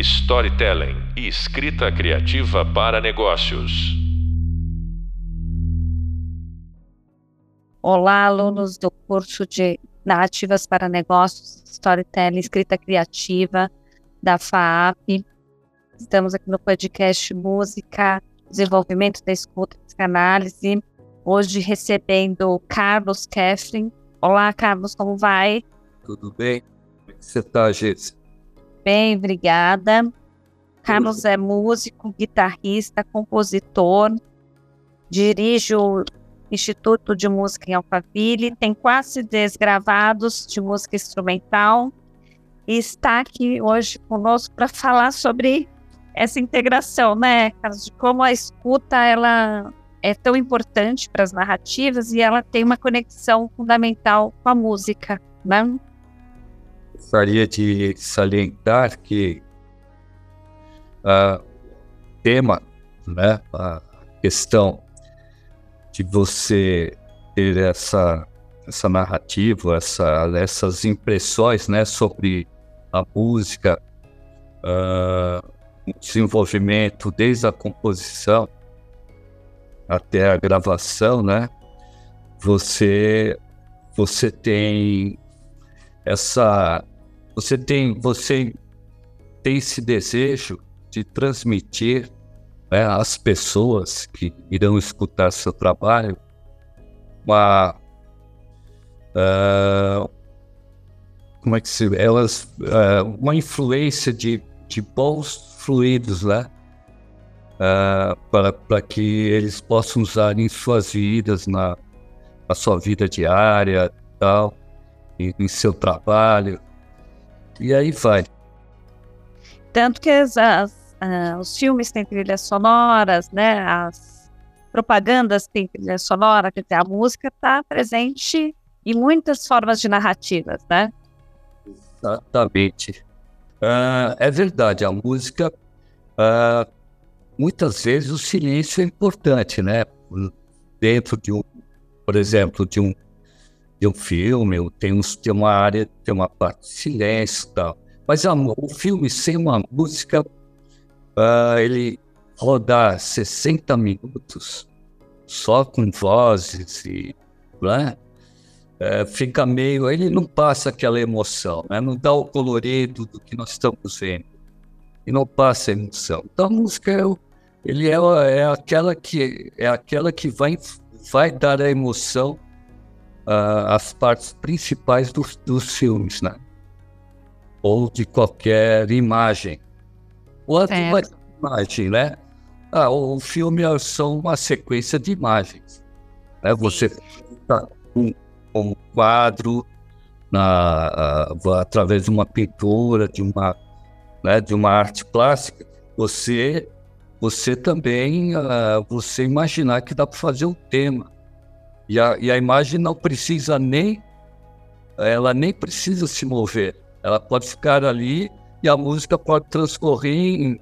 storytelling e escrita criativa para negócios. Olá, alunos do curso de Narrativas para Negócios, Storytelling, Escrita Criativa da FAAP. Estamos aqui no podcast Música, Desenvolvimento da Escuta e Psicanálise. Hoje recebendo Carlos Keffrin. Olá, Carlos, como vai? Tudo bem? Como é que você está, Jéssica? Bem, obrigada. Carlos é músico, guitarrista, compositor, dirige o Instituto de Música em Alphaville, tem quase 10 gravados de música instrumental e está aqui hoje conosco para falar sobre essa integração, né, Carlos, de como a escuta ela é tão importante para as narrativas e ela tem uma conexão fundamental com a música, né? Gostaria de salientar que o tema, né, a questão de você ter essa, essa narrativa, essa, essas impressões né, sobre a música, uh, o desenvolvimento desde a composição até a gravação, né? Você, você tem essa você tem, você tem esse desejo de transmitir né, às pessoas que irão escutar seu trabalho uma uh, como é que se elas uh, uma influência de, de bons fluidos né? Uh, para, para que eles possam usar em suas vidas na, na sua vida diária tal em, em seu trabalho e aí vai. Tanto que as, as, uh, os filmes têm trilhas sonoras, né? As propagandas têm trilha sonora, quer dizer, a música está presente em muitas formas de narrativas, né? Exatamente. Uh, é verdade, a música, uh, muitas vezes o silêncio é importante, né? Dentro de um, por exemplo, de um de um filme, tem, uns, tem uma área, tem uma parte de silêncio e tal. Mas a, o filme sem uma música, uh, ele rodar 60 minutos só com vozes e né? É, fica meio. Ele não passa aquela emoção, né? não dá o colorido do que nós estamos vendo. E não passa a emoção. Então a música é, ele é, é, aquela que, é aquela que vai, vai dar a emoção uh, as partes principais dos, dos filmes, né? Ou de qualquer imagem. Ou a imagem, né? Ah, o, filme é só uma sequência de imagens. Né? Você tá um, um quadro na, uh, através de uma pintura, de uma, né, de uma arte plástica, você você também uh, você imaginar que dá para fazer um tema e a, e a imagem não precisa nem, ela nem precisa se mover. Ela pode ficar ali e a música pode transcorrer em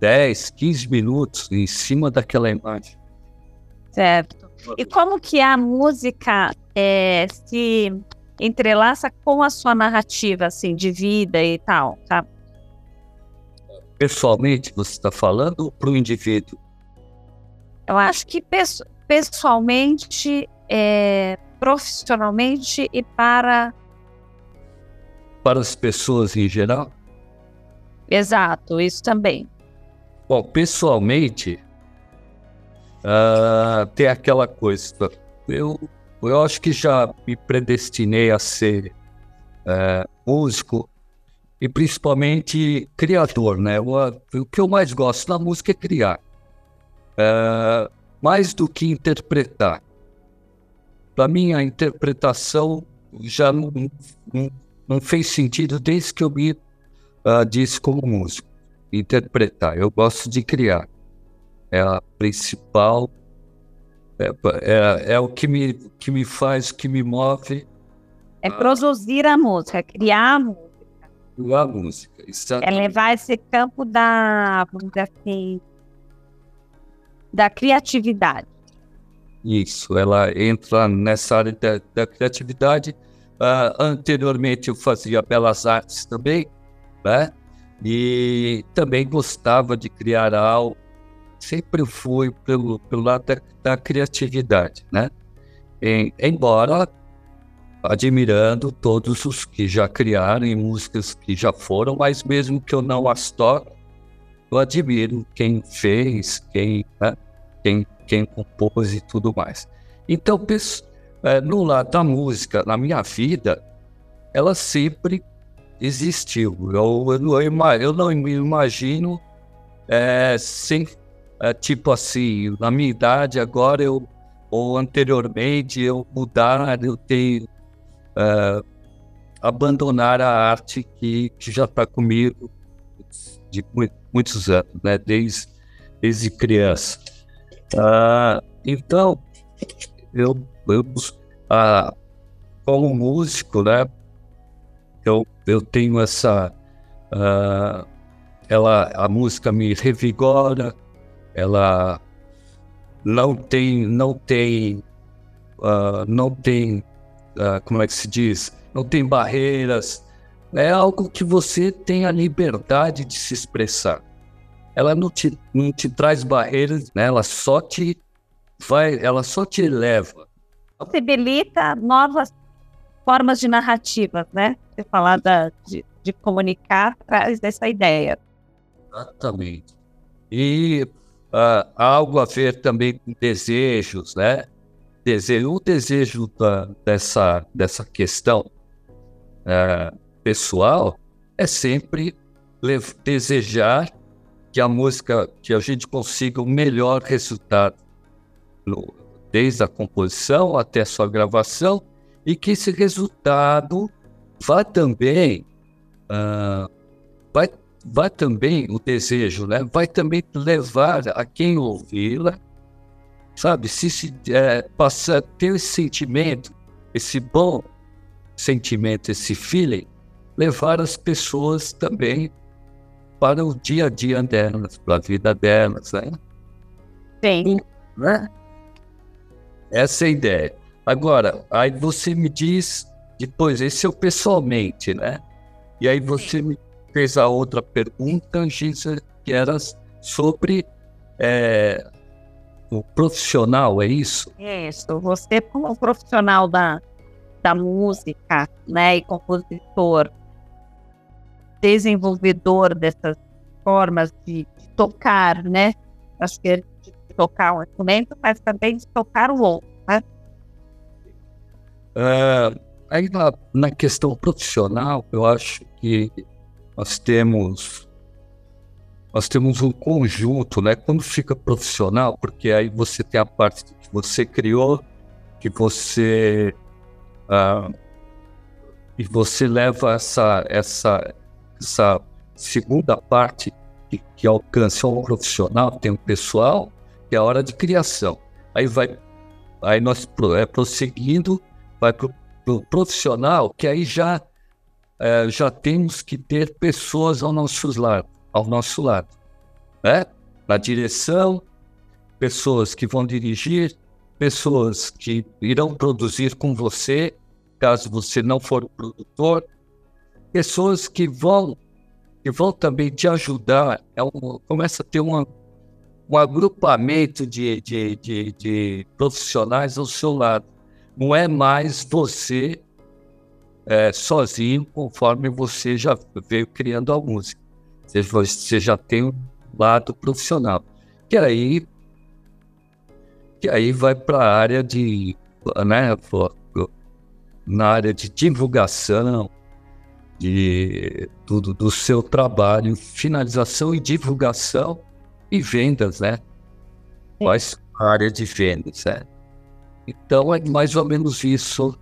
10, 15 minutos em cima daquela imagem. Certo. E como que a música é, se entrelaça com a sua narrativa, assim, de vida e tal, tá? Pessoalmente, você está falando para o indivíduo? Eu acho que pessoalmente, é, profissionalmente e para. Para as pessoas em geral? Exato, isso também. Bom, pessoalmente, uh, tem aquela coisa. Eu, eu acho que já me predestinei a ser uh, músico e principalmente criador, né? O, o, que eu mais gosto na música é criar. Uh, mais do que interpretar. Para mim, a interpretação já não, não, não, fez sentido desde que eu me uh, disse como músico. Interpretar. Eu gosto de criar. É a principal. É, é, é o que me, que me faz, o que me move. É produzir a música, criar a música. Criar a música. Exatamente. É levar esse campo da, vamos dizer assim, da criatividade. Isso, ela entra nessa área da, da criatividade. Uh, anteriormente eu fazia belas artes também, né? e também gostava de criar algo. Sempre fui pelo, pelo lado da, da criatividade, né? Em, embora admirando todos os que já criaram e músicas que já foram, mas mesmo que eu não as toque, eu admiro quem fez, quem, né? quem, quem compôs e tudo mais. Então, é, no lado da música, na minha vida, ela sempre existiu. Eu, eu, eu não me imagino é, sem, é, tipo assim, na minha idade agora eu ou anteriormente eu mudar, eu ter é, abandonar a arte que, que já está comigo de muitos anos, né? Desde, desde criança. Ah, então, eu, eu ah, como músico, né? Eu, eu tenho essa. Uh, ela, a música me revigora, ela não tem, não tem, uh, não tem, uh, como é que se diz? Não tem barreiras. É algo que você tem a liberdade de se expressar. Ela não te, não te traz barreiras, né? Ela só te vai, ela só te leva. Possibilita novas formas de narrativas, né? Você falar da, de, de comunicar traz essa ideia. Exatamente. E uh, algo a ver também com desejos, né? Desejo, o desejo da, dessa, dessa questão uh, pessoal é sempre desejar que a música, que a gente consiga o melhor resultado, desde a composição até a sua gravação, e que esse resultado vá também, uh, vai, vai também o desejo, né? vai também levar a quem ouvi-la, sabe, se, se é, passar, ter esse sentimento, esse bom sentimento, esse feeling, levar as pessoas também para o dia a dia delas, para a vida delas, né? Sim. Né? Essa é a ideia. Agora, aí você me diz, depois, esse o pessoalmente, né? E aí você me fez a outra pergunta, Gisa, que era sobre é, o profissional, é isso? Isso. Você, como profissional da, da música, né, e compositor, desenvolvedor dessas formas de, de tocar, né? Acho que é de tocar um instrumento, mas também de tocar o outro, né? Uh, aí na, na, questão profissional, eu acho que nós temos nós temos um conjunto, né? Quando fica profissional, porque aí você tem a parte que você criou, que você uh, e você leva essa essa essa segunda parte que, que alcança um profissional, tem um pessoal, que é a hora de criação. Aí vai aí nós é, prosseguindo vai para o pro profissional, que aí já, é, já temos que ter pessoas ao nosso lado, ao nosso lado, né? Na direção, pessoas que vão dirigir, pessoas que irão produzir com você, caso você não for o produtor, pessoas que vão que vão também te ajudar. É um, começa a ter uma, um agrupamento de, de, de, de profissionais ao seu lado não é mais você é, sozinho, conforme você já veio criando a música. Você, você já tem um lado profissional. Que aí, que aí vai para a área de, né, na área de divulgação, de tudo do seu trabalho, finalização e divulgação e vendas, né? Faz a área de vendas, né? Então é mais ou menos isso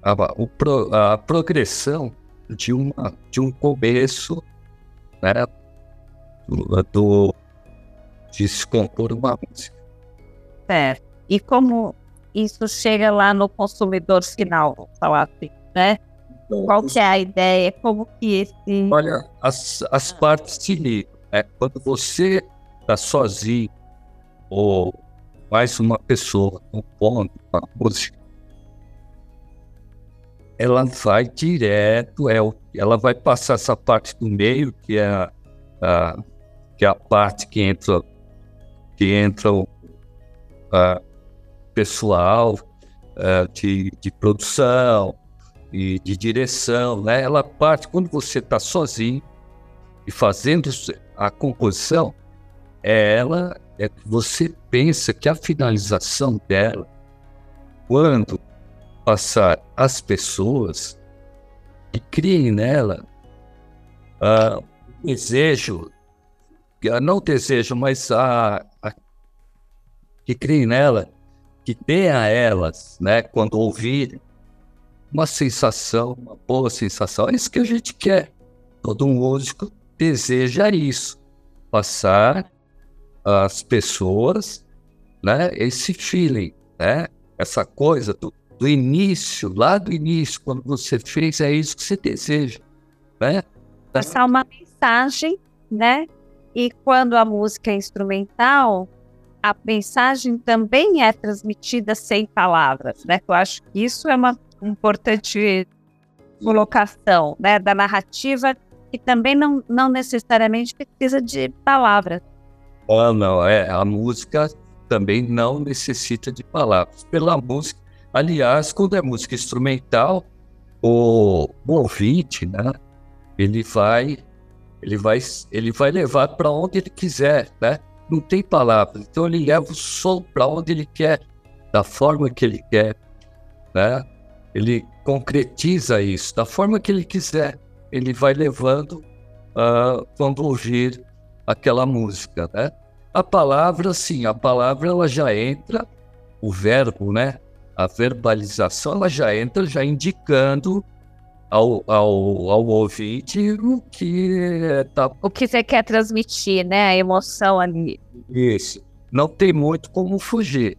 a, a, a progressão de, uma, de um começo né, do, do, de se compor uma música. Certo. E como isso chega lá no consumidor final, vamos falar assim, né? Qual que é a ideia? Como que esse... Olha, as, as partes se ligam. É, quando você está sozinho ou mais uma pessoa compondo uma música, ela vai direto, é ela vai passar essa parte do meio, que é a, a que é a parte que entra que entra o a pessoal uh, de, de produção e de direção, né? Ela parte quando você está sozinho e fazendo a composição, é ela é que você pensa que a finalização dela, quando passar as pessoas que criem nela uh, desejo, uh, não desejo, mas a, a, que criem nela, que dê a elas, né, quando ouvirem, uma sensação, uma boa sensação. É isso que a gente quer. Todo músico deseja isso, passar às pessoas, né, esse feeling, né, essa coisa do, do início, lá do início, quando você fez, é isso que você deseja, né? Passar uma mensagem, né? E quando a música é instrumental, a mensagem também é transmitida sem palavras, né? Eu acho que isso é uma importante colocação, né? Da narrativa que também não, não necessariamente precisa de palavras. Ah, não, é, a música também não necessita de palavras. Pela música, aliás, quando é música instrumental, o, o ouvinte, né, ele vai, ele vai, ele vai levar para onde ele quiser, né? Não tem palavras, então ele leva o som para onde ele quer, da forma que ele quer, né? Ele concretiza isso da forma que ele quiser. Ele vai levando uh, quando ouvir aquela música, né? A palavra, sim, a palavra ela já entra, o verbo, né? A verbalização ela já entra já indicando ao, ao, ao ouvinte o que tá... O que você quer transmitir, né? A emoção ali. Isso. Não tem muito como fugir.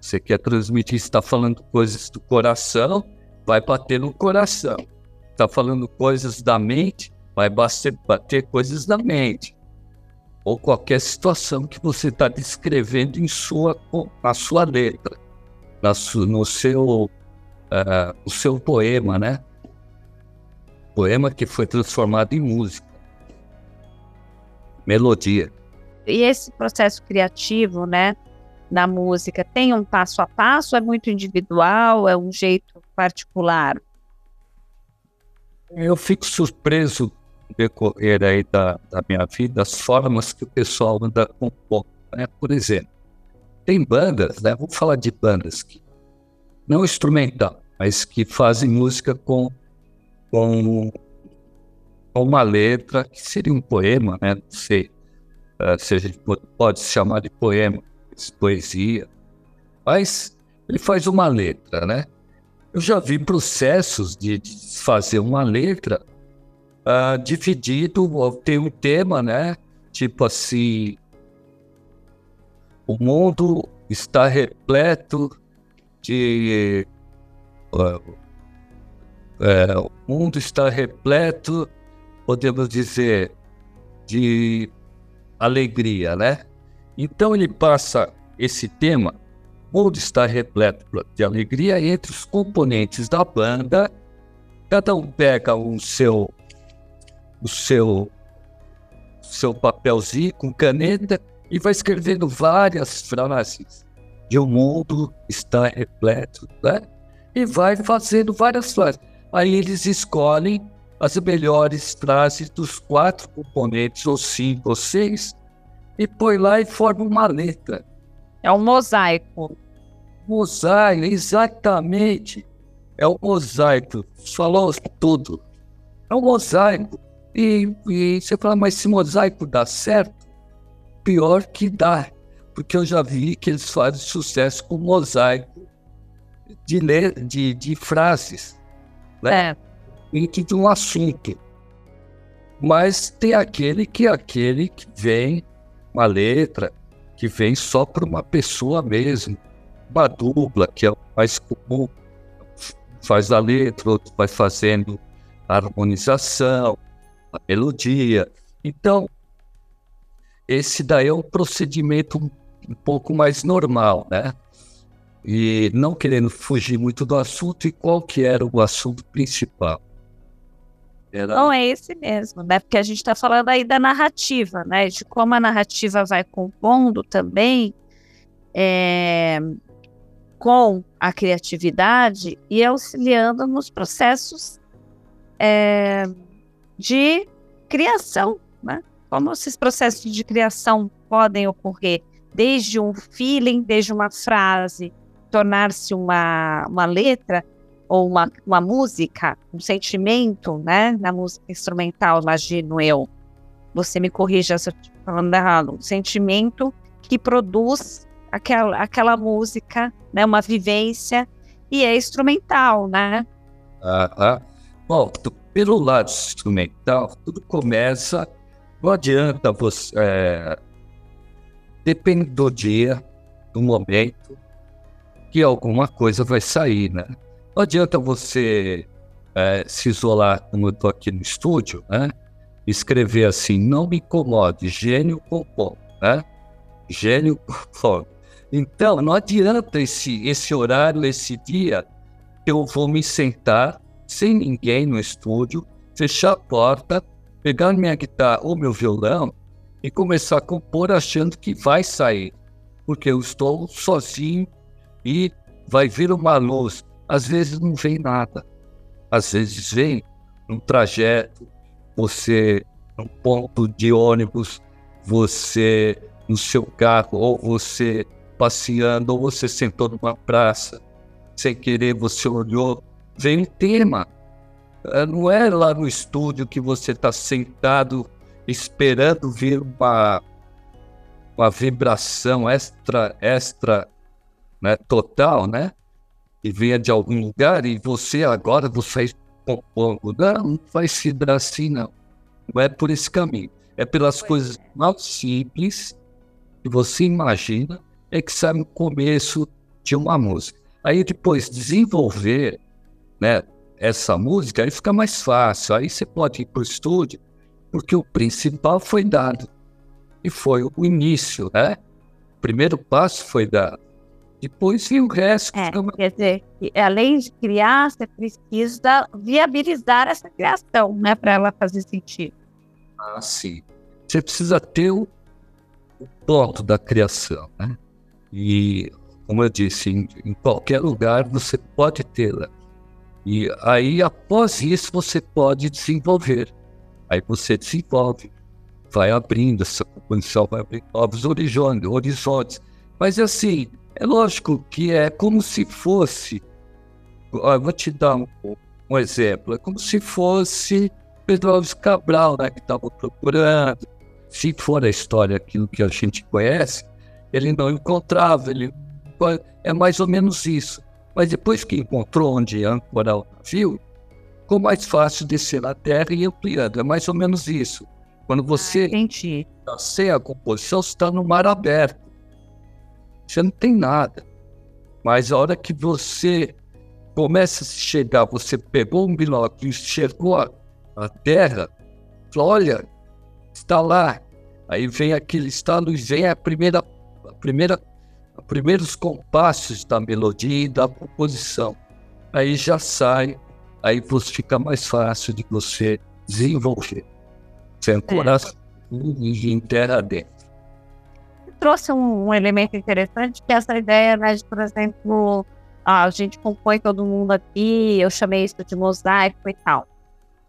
Você quer transmitir, está falando coisas do coração, vai bater no coração. Está falando coisas da mente, vai bater, coisas da mente ou qualquer situação que você está descrevendo em sua, na sua letra, na su, no, seu, uh, no seu poema, né? Poema que foi transformado em música, melodia. E esse processo criativo, né, na música, tem um passo a passo? É muito individual? É um jeito particular? Eu fico surpreso decorrer aí da, da minha vida as formas que o pessoal anda compondo. Né? Por exemplo, tem bandas, né? vou falar de bandas que não instrumental, mas que fazem música com, com, com uma letra que seria um poema, né? não sei uh, se a gente pode chamar de poema, poesia, mas ele faz uma letra, né? Eu já vi processos de, fazer uma letra uh, dividido, tem um tema, né? Tipo assim, o mundo está repleto de. Uh, uh, o mundo está repleto, podemos dizer, de alegria, né? Então ele passa esse tema, o mundo está repleto de alegria entre os componentes da banda. Cada um pega o seu o seu, seu papelzinho com caneta e vai escrevendo várias frases. E o mundo está repleto, né? E vai fazendo várias frases. Aí eles escolhem as melhores frases dos quatro componentes, ou cinco ou seis, e põe lá e forma uma letra. É um mosaico. Mosaico, exatamente. É um mosaico. Falou tudo. É um mosaico. E, e você fala, mas se mosaico dá certo, pior que dá, porque eu já vi que eles fazem sucesso com mosaico de, de, de frases, né? É. Dentro de um assunto. Mas tem aquele que é aquele que vem, uma letra, que vem só para uma pessoa mesmo, uma dupla, que é mais comum, faz a letra, outro vai fazendo a harmonização, a melodia. Então, esse daí é um procedimento um pouco mais normal, né? E não querendo fugir muito do assunto, e qual que era o assunto principal? Era... Não é esse mesmo, né? Porque a gente está falando aí da narrativa, né? De como a narrativa vai compondo também é, com a criatividade e auxiliando nos processos é, de criação, né? Como esses processos de criação podem ocorrer desde um feeling, desde uma frase, tornar-se uma, uma letra ou uma, uma música, um sentimento, né? Na música instrumental, imagino eu. Você me corrija se eu estou falando errado. Um sentimento que produz aquela, aquela música, né? Uma vivência e é instrumental, né? Ah, ah. Bom, pelo lado instrumental, tudo começa. Não adianta você. É, depende do dia, do momento, que alguma coisa vai sair, né? Não adianta você é, se isolar, como eu estou aqui no estúdio, né? Escrever assim, não me incomode, gênio compõe, né? Gênio compõe. Então, não adianta esse, esse horário, esse dia, eu vou me sentar sem ninguém no estúdio, fechar a porta, pegar minha guitarra ou meu violão e começar a compor achando que vai sair, porque eu estou sozinho e vai vir uma luz às vezes não vem nada. Às vezes vem um trajeto, você num ponto de ônibus, você no seu carro, ou você passeando, ou você sentou numa praça, sem querer você olhou, vem um tema. Eh, não é lá no estúdio que você está sentado esperando vir uma, uma vibração extra, extra, né, total, né? Que venha de algum lugar e você agora você compondo. Não, não vai ser assim, não. Não é por esse caminho. É pelas coisas é. mais simples que você imagina é que sai no começo de uma música. Aí depois desenvolver né, essa música, aí fica mais fácil. Aí você pode ir para o estúdio, porque o principal foi dado. E foi o início, né? O primeiro passo foi dado. Depois vem o resto. É, quer dizer, além de criar, você precisa viabilizar essa criação, né, para ela fazer sentido. Ah, sim. Você precisa ter o, o ponto da criação, né? E, como eu disse, em, em qualquer lugar você pode tê-la. E aí, após isso, você pode desenvolver. Aí você desenvolve, vai abrindo, essa composição vai abrindo novos horizontes. Mas, assim, é lógico que é como se fosse. Ó, vou te dar um, um, exemplo. É como se fosse Pedro Alves Cabral, né, que estava procurando. Se for a história aquilo que a gente conhece, ele não encontrava. Ele, é mais ou menos isso. Mas depois que encontrou onde ancorar o navio, ficou mais fácil descer na terra e ir ampliando. É mais ou menos isso. Quando você ah, sem a composição, você está no mar aberto você não tem nada. Mas a hora que você começa a chegar, você pegou um binóculo e enxergou a, a terra, falou, olha, está lá. Aí vem aquele estado e vem a primeira, a primeira, os primeiros compassos da melodia e da composição. Aí já sai, aí você fica mais fácil de você desenvolver. Sem coração é. em terra dentro trouxe um, um, elemento interessante, que é essa ideia, né, de, por exemplo, ah, a gente compõe todo mundo aqui, eu chamei isso de mosaico e tal.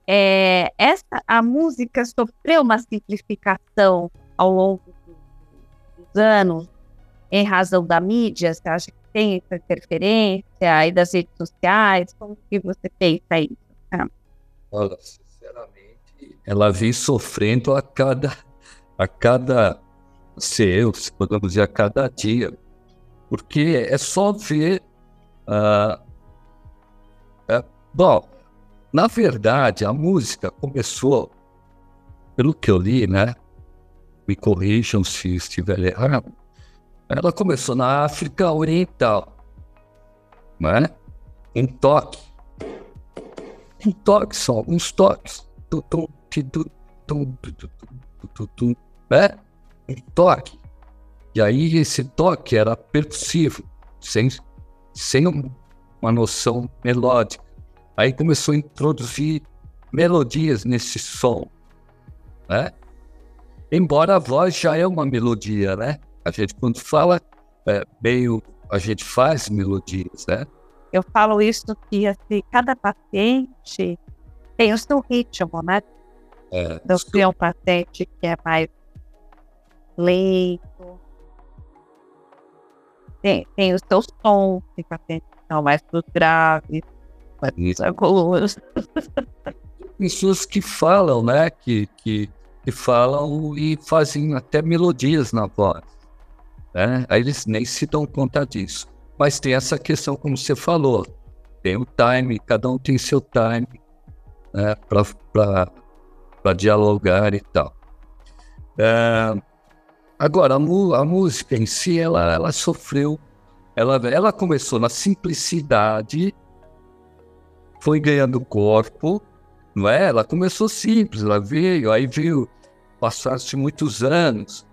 É, essa, a música sofreu uma simplificação ao longo dos anos, em razão da mídia? Você acha que tem essa interferência e das redes sociais? Como que você pensa isso? Ah. Olha, sinceramente, ela vem sofrendo a cada, a cada ser eu, podemos dizer, a cada dia. Porque é só ver. Uh, é, bom, na verdade, a música começou, pelo que eu li, né? Me corrijam se estiver errado. Ela começou na África Oriental, né? Um toque. Um toque só, alguns toques. Tum, tum, tum, tum, tum, tum, tum, né? Um toque. E aí esse toque era percussivo, sem, sem uma noção melódica. Aí começou a introduzir melodias nesse som, né? Embora a voz já é uma melodia, né? A gente quando fala é, meio, a gente faz melodias, né? Eu falo isso que assim, cada paciente tem o seu ritmo, né? É, Então, se é um paciente que é mais lento, tem, tem o seu som, que são mais pros graves, mais pros Isso. agudos. pessoas que falam, né? Que, que, que falam e fazem até melodias na voz. Né? Aí eles nem se dão conta disso. Mas tem essa questão, como você falou, tem o time, cada um tem seu time né? para dialogar e tal. É, agora, a, mu- a música em si, ela, ela sofreu, ela, ela começou na simplicidade, foi ganhando corpo, não é? Ela começou simples, ela veio, aí veio, passaram-se muitos anos,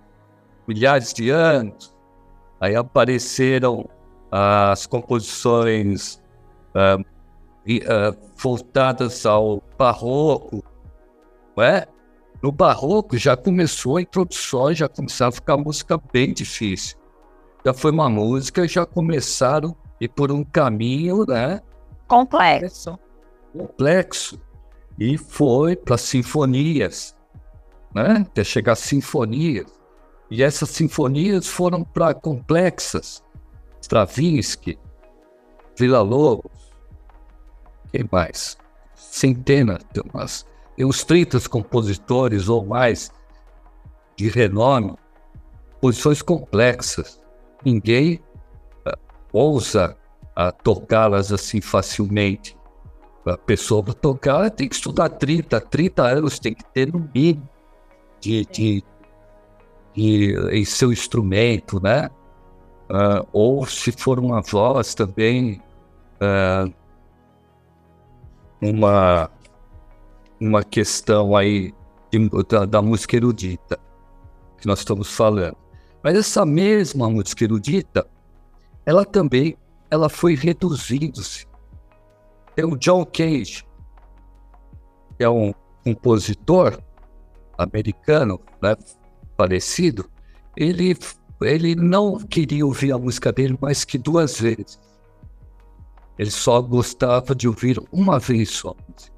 milhares de anos, aí apareceram as composições ah, e, ah, voltadas ao barroco, não é? No barroco já começou a introdução, já começava a ficar música bem difícil. Já foi uma música, já começaram ir por um caminho, né? Complexo. complexo e foi para sinfonias, né? Até chegar a sinfonias. E essas sinfonias foram para complexas. Stravinsky, Vila Lobos, quem mais? Centenas, tem, umas, tem uns 30 compositores ou mais de renome, posições complexas. Ninguém ah, ousa ah, tocá-las assim facilmente a pessoa para tocar ela tem que estudar 30, 30 anos, tem que ter no mínimo de, de, de- em seu instrumento, né? Ah, ou se for uma voz também, uma, uma questão aí de- da, da música erudita que nós estamos falando. Mas essa mesma música erudita, ela também ela foi reduzindo-se tem o John Cage, que é um compositor americano, né, falecido. Ele, ele não queria ouvir a música dele mais que duas vezes. Ele só gostava de ouvir uma vez só. a música.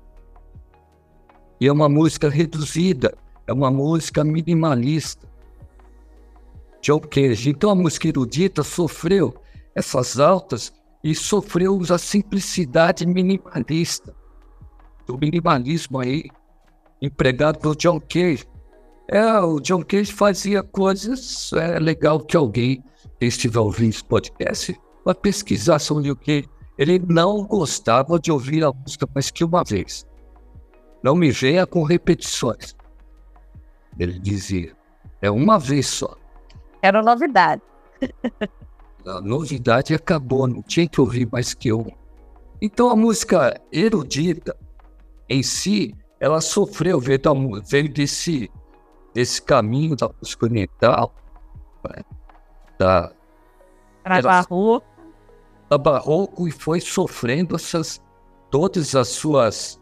E é uma música reduzida, é uma música minimalista. John Cage. Então a música erudita sofreu essas altas e sofreu a simplicidade minimalista. O minimalismo aí, empregado pelo John Cage. É, o John Cage fazia coisas, é legal que alguém, quem estiver ouvindo esse podcast, vai pesquisar sobre o que ele não gostava de ouvir a música mais que uma vez. Não me venha com repetições. Ele dizia, é uma vez só. Era novidade. A novidade acabou, não tinha que ouvir mais que um. Então a música erudita em si, ela sofreu, veio, da veio desse, desse caminho da música oriental, né? da, Era Era- barroco. da barroco e foi sofrendo essas, todas as suas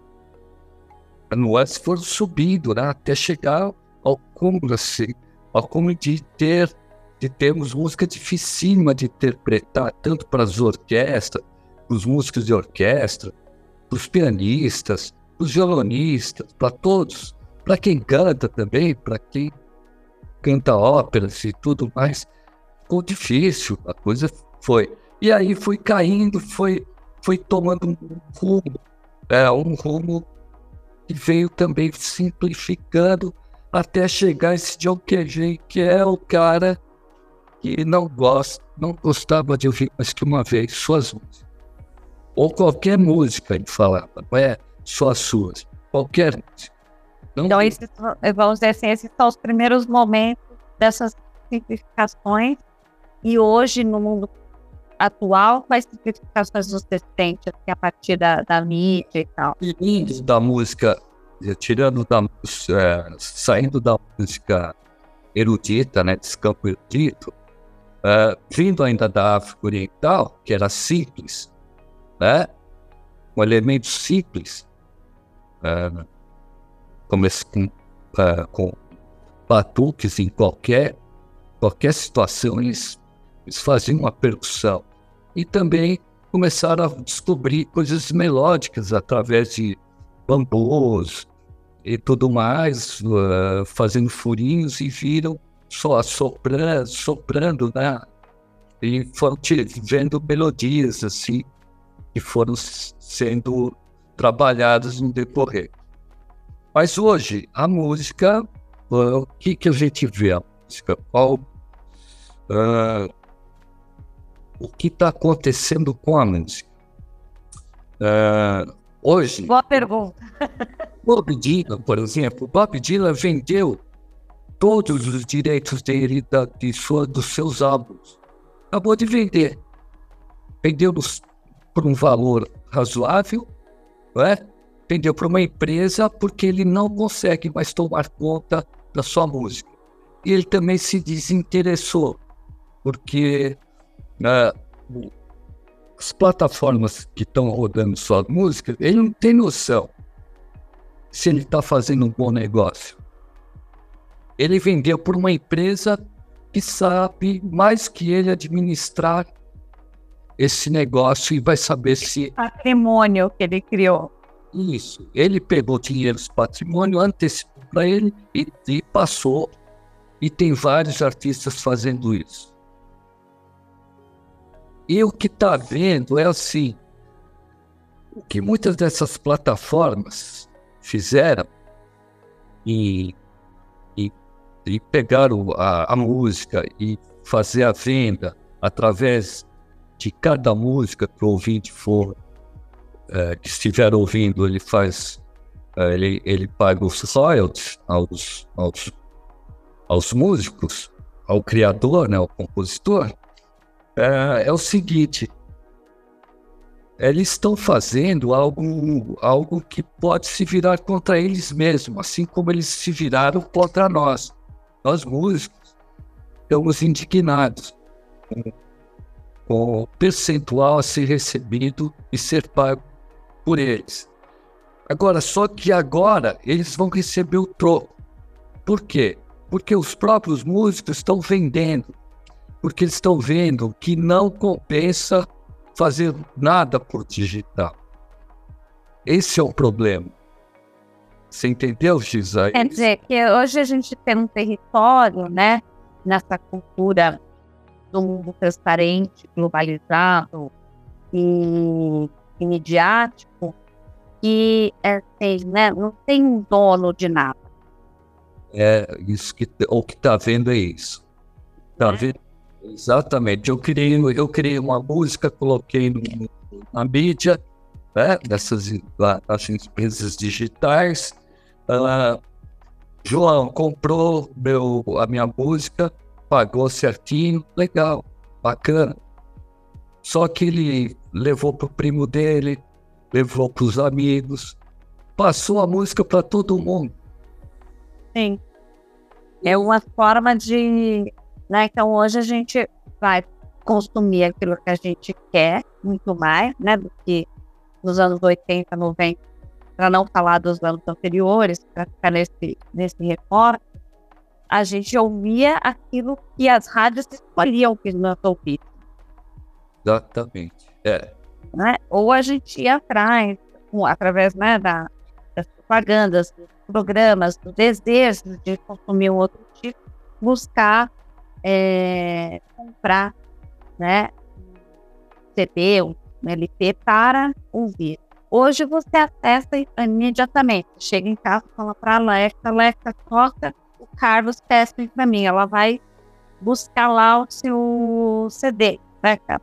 nuances foram subindo, né? até chegar ao cúmulo, assim, ao cúmulo de ter de termos música dificílima de interpretar, tanto para as orquestras, para os músicos de orquestra, para os pianistas, para os violonistas, para todos, para quem canta também, para quem canta óperas e tudo mais. Ficou difícil, a coisa foi. E aí foi caindo, foi, foi tomando um rumo, é, um rumo que veio também simplificando até chegar esse John Cage, que é o cara que não gosta, não gostava de ouvir mais que uma vez suas músicas. Ou qualquer música, ele falava, não é só as suas, qualquer música. Não, Então, esses, vamos dizer assim, esses são os primeiros momentos dessas simplificações. E hoje, no mundo atual, quais simplificações você sente assim, a partir da, da mídia e tal? Indo da música, tirando da eh, saindo da música erudita, né, desse campo erudito, eh, vindo ainda da África Oriental, que era simples, né, um elemento simples, uh, com, uh, com batuques em qualquer, qualquer situação, eles, eles faziam uma percussão. E também começaram a descobrir coisas melódicas através de bambus e tudo mais, uh, fazendo furinhos e viram só soprando, soprando, né? E foram vendo melodias assim que foram sendo trabalhadas no decorrer. Mas hoje a música, uh, o que que a gente vê a música? Qual uh, o que está acontecendo com a música? Uh, hoje. Boa pergunta. Bob Dylan, por exemplo, Bob Dylan vendeu todos os direitos dele da, de sua, dos seus álbuns. Acabou de vender. Vendeu-los por um valor razoável, não é? vendeu para uma empresa porque ele não consegue mais tomar conta da sua música. E ele também se desinteressou, porque as plataformas que estão rodando sua música, ele não tem noção se ele está fazendo um bom negócio. Ele vendeu por uma empresa que sabe mais que ele administrar esse negócio e vai saber se. Patrimônio que ele criou. Isso. Ele pegou dinheiro do patrimônio, antecipou para ele e, e passou. E tem vários artistas fazendo isso. E o que está vendo é assim: o que muitas dessas plataformas fizeram e, e, e pegaram a, a música e fazer a venda através de cada música que o ouvinte for é, que estiver ouvindo, ele faz, é, ele, ele paga os royalties aos, aos, aos músicos, ao criador, né, ao compositor, é, é o seguinte, eles estão fazendo algo, algo que pode se virar contra eles mesmos, assim como eles se viraram contra nós. Nós músicos estamos indignados com, com o percentual a ser recebido e ser pago por eles. Agora, só que agora eles vão receber o troco. Por quê? Porque os próprios músicos estão vendendo. Porque eles estão vendo que não compensa fazer nada por digital. Esse é o problema. Você entendeu, Gisele? Quer dizer que hoje a gente tem um território, né, nessa cultura do mundo transparente, globalizado e e midiático que é, tem, né, não tem um dono de nada. É isso que o que está vendo é isso. Tá é. vendo? Exatamente. Eu criei, eu criei uma música, coloquei no, na mídia, né, nessas nas empresas digitais. Uh, João comprou meu, a minha música, pagou certinho, legal, bacana. Só que ele levou para o primo dele, levou para os amigos, passou a música para todo mundo. Sim. É uma forma de. Né? Então hoje a gente vai consumir aquilo que a gente quer muito mais, né? Do que nos anos 80, 90, para não falar dos anos anteriores, para ficar nesse, nesse recorte, a gente ouvia aquilo que as rádios escolhiam que nós ouvíamos. Exatamente. É. Né? Ou a gente ia atrás, através né, da, das propagandas, dos programas, do desejo de consumir um outro tipo, buscar é, comprar né, um CD, um LP para ouvir. Hoje você acessa imediatamente. Chega em casa, fala para a Alexa, Alexa, toca o Carlos Pespen para mim. Ela vai buscar lá o seu CD, né? É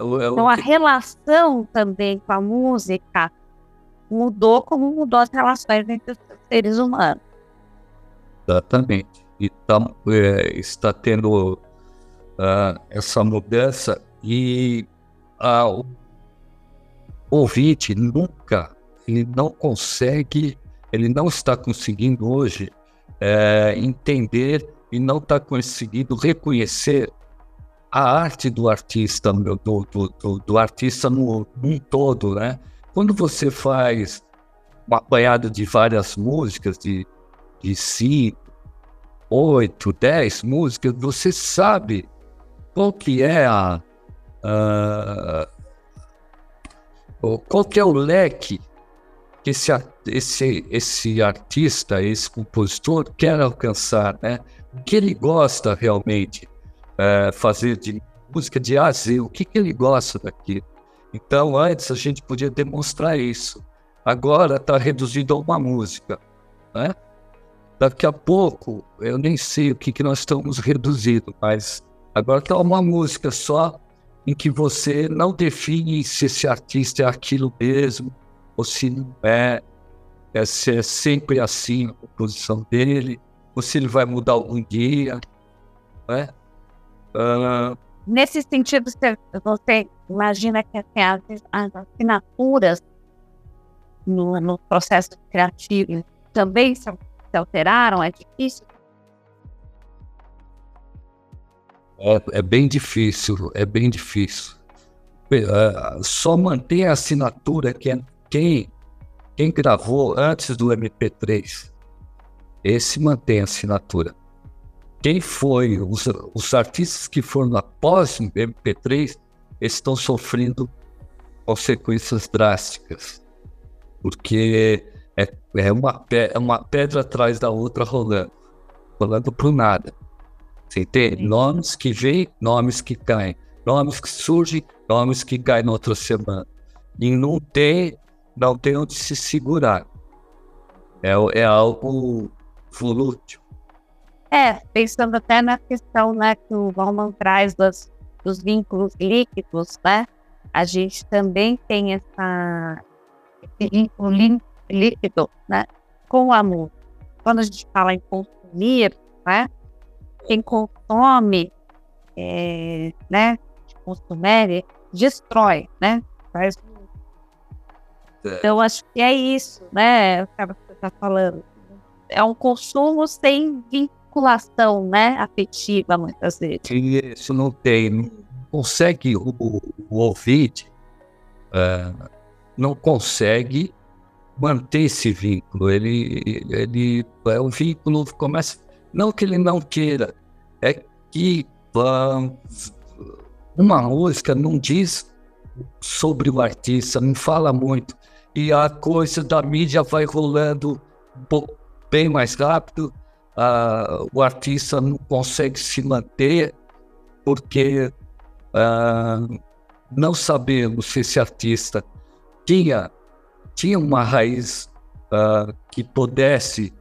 é então, a relação também com a música mudou como mudou as relações entre os seres humanos. Exatamente. E tá, é, está tendo uh, essa mudança e uh, o ouvinte nunca, ele não consegue, ele não está conseguindo hoje é, entender e não está conseguindo reconhecer a arte do artista, do, do, do, do artista no, no todo, né? quando você faz um apanhado de várias músicas, de, de cinco, oito, dez músicas, você sabe qual que é a, a qual que é o leque que esse, esse, esse artista, esse compositor quer alcançar, né? O que ele gosta realmente é, fazer de música de A o que, que ele gosta daqui. Então, antes a gente podia demonstrar isso. Agora está reduzido a uma música. Né? Daqui a pouco, eu nem sei o que, que nós estamos reduzindo, mas agora está uma música só em que você não define se esse artista é aquilo mesmo ou se não é, é se é sempre assim a composição dele, ou se ele vai mudar algum dia. Uh... Nesse sentido, você, você imagina que assim, as, as assinaturas no, no, processo criativo também se, se alteraram? É difícil? É, é, bem difícil, é bem difícil. É, só mantém a assinatura que é quem, quem gravou antes do MP3, esse mantém a assinatura. Quem foi, os, os artistas que foram após o MP3, estão sofrendo consequências drásticas, porque é, é, uma, é uma pedra atrás da outra rolando, rolando para nada. Você entende? Nomes que vêm, nomes que caem, nomes que surgem, nomes que caem na outra semana. E não tem não tem onde se segurar. É, é algo volútil. É, pensando até na questão né, que o Valman traz dos, dos vínculos líquidos, né? A gente também tem essa, esse vínculo líquido né, com o amor. Quando a gente fala em consumir, né? Quem consome, é, né? Consumere, destrói, né? Faz é. Então, acho que é isso, né? O que você está falando. É um consumo sem vinculação, né? Afetiva, muitas vezes. Isso não tem. Não consegue, o, o ouvinte uh, não consegue manter esse vínculo. Ele, ele é um vínculo, começa. Não que ele não queira, é que uh, uma música não diz sobre o artista, não fala muito e a coisa da mídia vai rolando bem mais rápido. Uh, o artista não consegue se manter porque uh, não sabemos se esse artista tinha, tinha uma raiz uh, que pudesse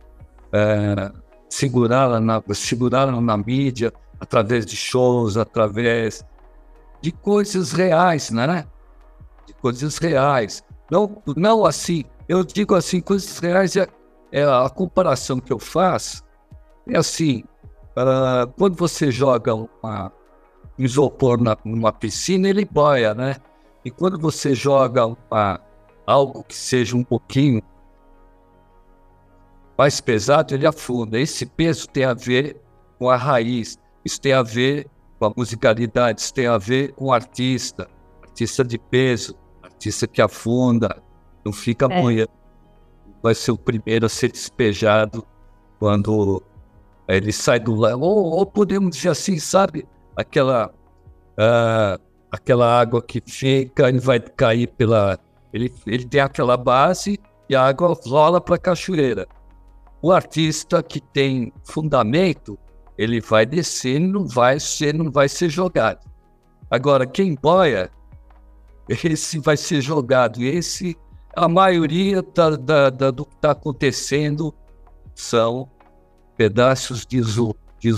segurá-la na, segurá na mídia através de shows, através de coisas reais, né? De coisas reais. Não, não assim, eu digo assim, coisas reais é, é a comparação que eu faço é assim, uh, quando você joga uma, um isopor na, numa piscina, ele boia, né? E quando você joga uma, algo que seja um pouquinho mais pesado, ele afunda. Esse peso tem a ver com a raiz, isso tem a ver com a musicalidade, isso tem a ver com o artista, artista de peso, artista que afunda, não fica é. amanhã. Vai ser o primeiro a ser despejado quando ele sai do lá. Ou, ou, podemos dizer assim, sabe? Aquela, uh, aquela água que fica e vai cair pela. Ele, ele tem aquela base e a água rola para a cachoeira. O artista que tem fundamento, ele vai descer e não vai ser, não vai ser jogado. Agora, quem boia, esse vai ser jogado. Esse, a maioria da, da, da, do que está acontecendo são pedaços de isopor, de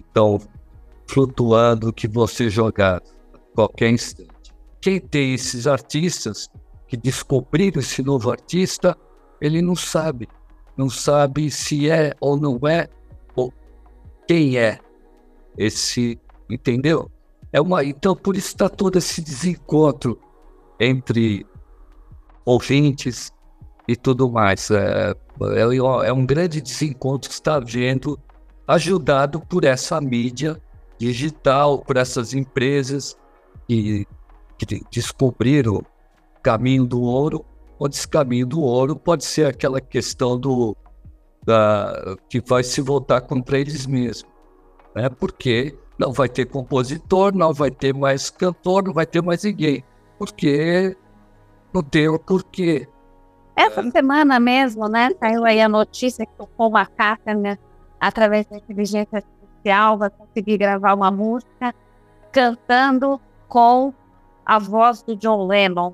estão flutuando, que jogados a qualquer instante. Quem tem esses artistas que descobriram esse novo artista, ele não sabe. Não sabe se é ou não é, ou quem é esse, entendeu? É uma, então, por isso está todo esse desencontro entre ouvintes e tudo mais. É, é, é um grande desencontro que está havendo, ajudado por essa mídia digital, por essas empresas que, que descobriram caminho do ouro, onde esse caminho do ouro pode ser aquela questão do da, que vai se voltar contra eles mesmos, né? Porque não vai ter compositor, não vai ter mais cantor, não vai ter mais ninguém, porque não tem o porquê. Essa é. semana mesmo, né, saiu aí a notícia que o Paul McCartney, através da inteligência artificial, vai conseguir gravar uma música cantando com a voz do John Lennon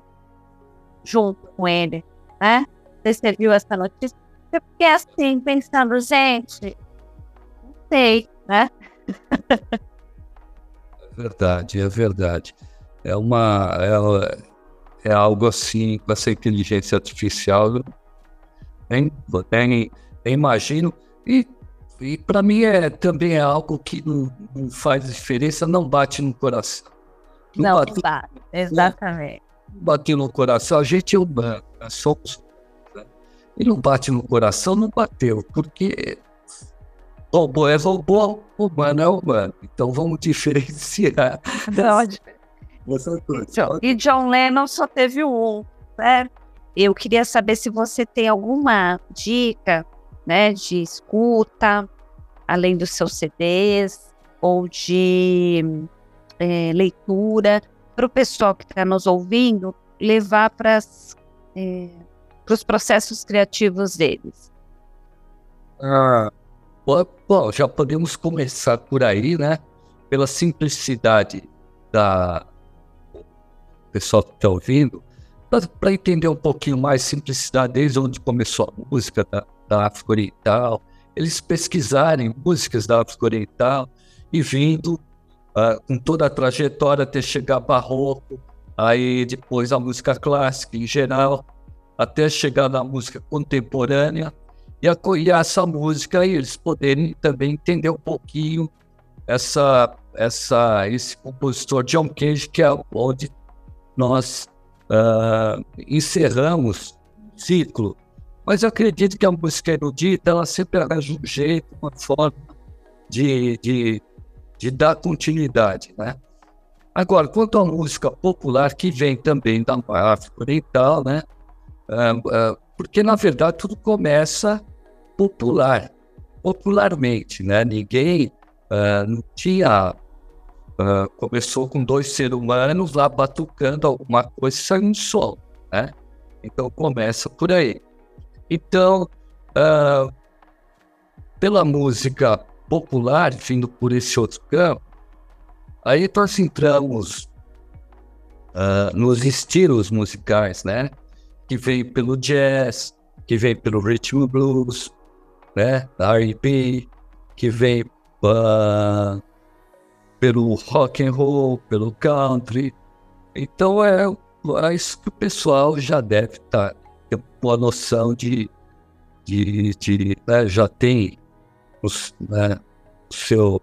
junto com ele, né? Você viu essa notícia? Eu fiquei assim, pensando, gente, não sei, né? É verdade, é verdade. É uma. É, é algo assim, com essa inteligência artificial, nem, nem imagino. E, e para mim é, também é algo que não, não, faz diferença, não bate no coração. Não, não exatamente. Não bate no coração, a gente é humano, somos e não bate no coração, não bateu, porque robô é robô, humano é humano. Então vamos diferenciar. e John Lennon só teve um, né? Eu queria saber se você tem alguma dica, né, de escuta, além dos seus CDs, ou de é, leitura, para o pessoal que está nos ouvindo levar para é, os processos criativos deles? Ah, bom, já podemos começar por aí, né? Pela simplicidade da pessoal que está ouvindo, para entender um pouquinho mais simplicidade desde onde começou a música da, da África Oriental, eles pesquisarem músicas da África Oriental e vindo uh, com toda a trajetória até chegar barroco, aí depois a música clássica em geral, até chegar na música contemporânea e acolher essa música e eles poderem também entender um pouquinho essa, essa, esse compositor John Cage, que é onde nós uh, encerramos o ciclo. Mas eu acredito que a música erudita, ela sempre arranja um jeito, uma forma de, de, de dar continuidade, né? Agora, quanto à música popular, que vem também da África Oriental, né? Uh, porque, na verdade, tudo começa popular, popularmente, né? Ninguém uh, não tinha... começou com dois seres humanos lá batucando alguma coisa e saiu um som, né? Então, começa por aí. Então, pela música popular, vindo por esse outro campo, aí nós entramos uh, nos estilos musicais, né? que veio pelo jazz, que veio pelo rhythm blues, né, R&B, que veio uh, pelo rock and roll, pelo country. Então é, é isso que o pessoal já deve estar tá, ter uma noção de, de, de né, já tem os, né, seu,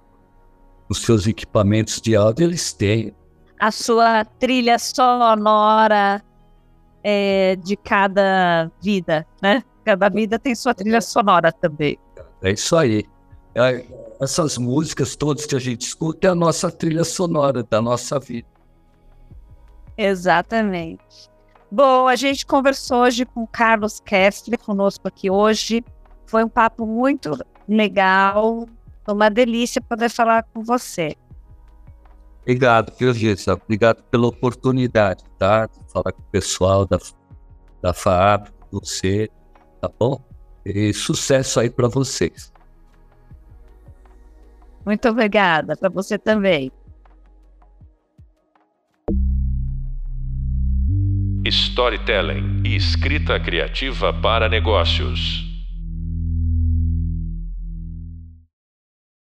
os seus equipamentos de áudio, eles têm. A sua trilha sonora é, de cada vida, né? Cada vida tem sua trilha sonora também. É isso aí. É, essas músicas todas que a gente escuta é a nossa trilha sonora da nossa vida. Exatamente. Bom, a gente conversou hoje com o Carlos Kessler, conosco aqui hoje. Foi um papo muito legal, uma delícia poder falar com você. Obrigado, viu? Obrigado pela oportunidade, tá? De falar com o pessoal da, da FAAP, com você, tá bom? E sucesso aí para vocês. Muito obrigada, para você também. Storytelling e escrita criativa para negócios.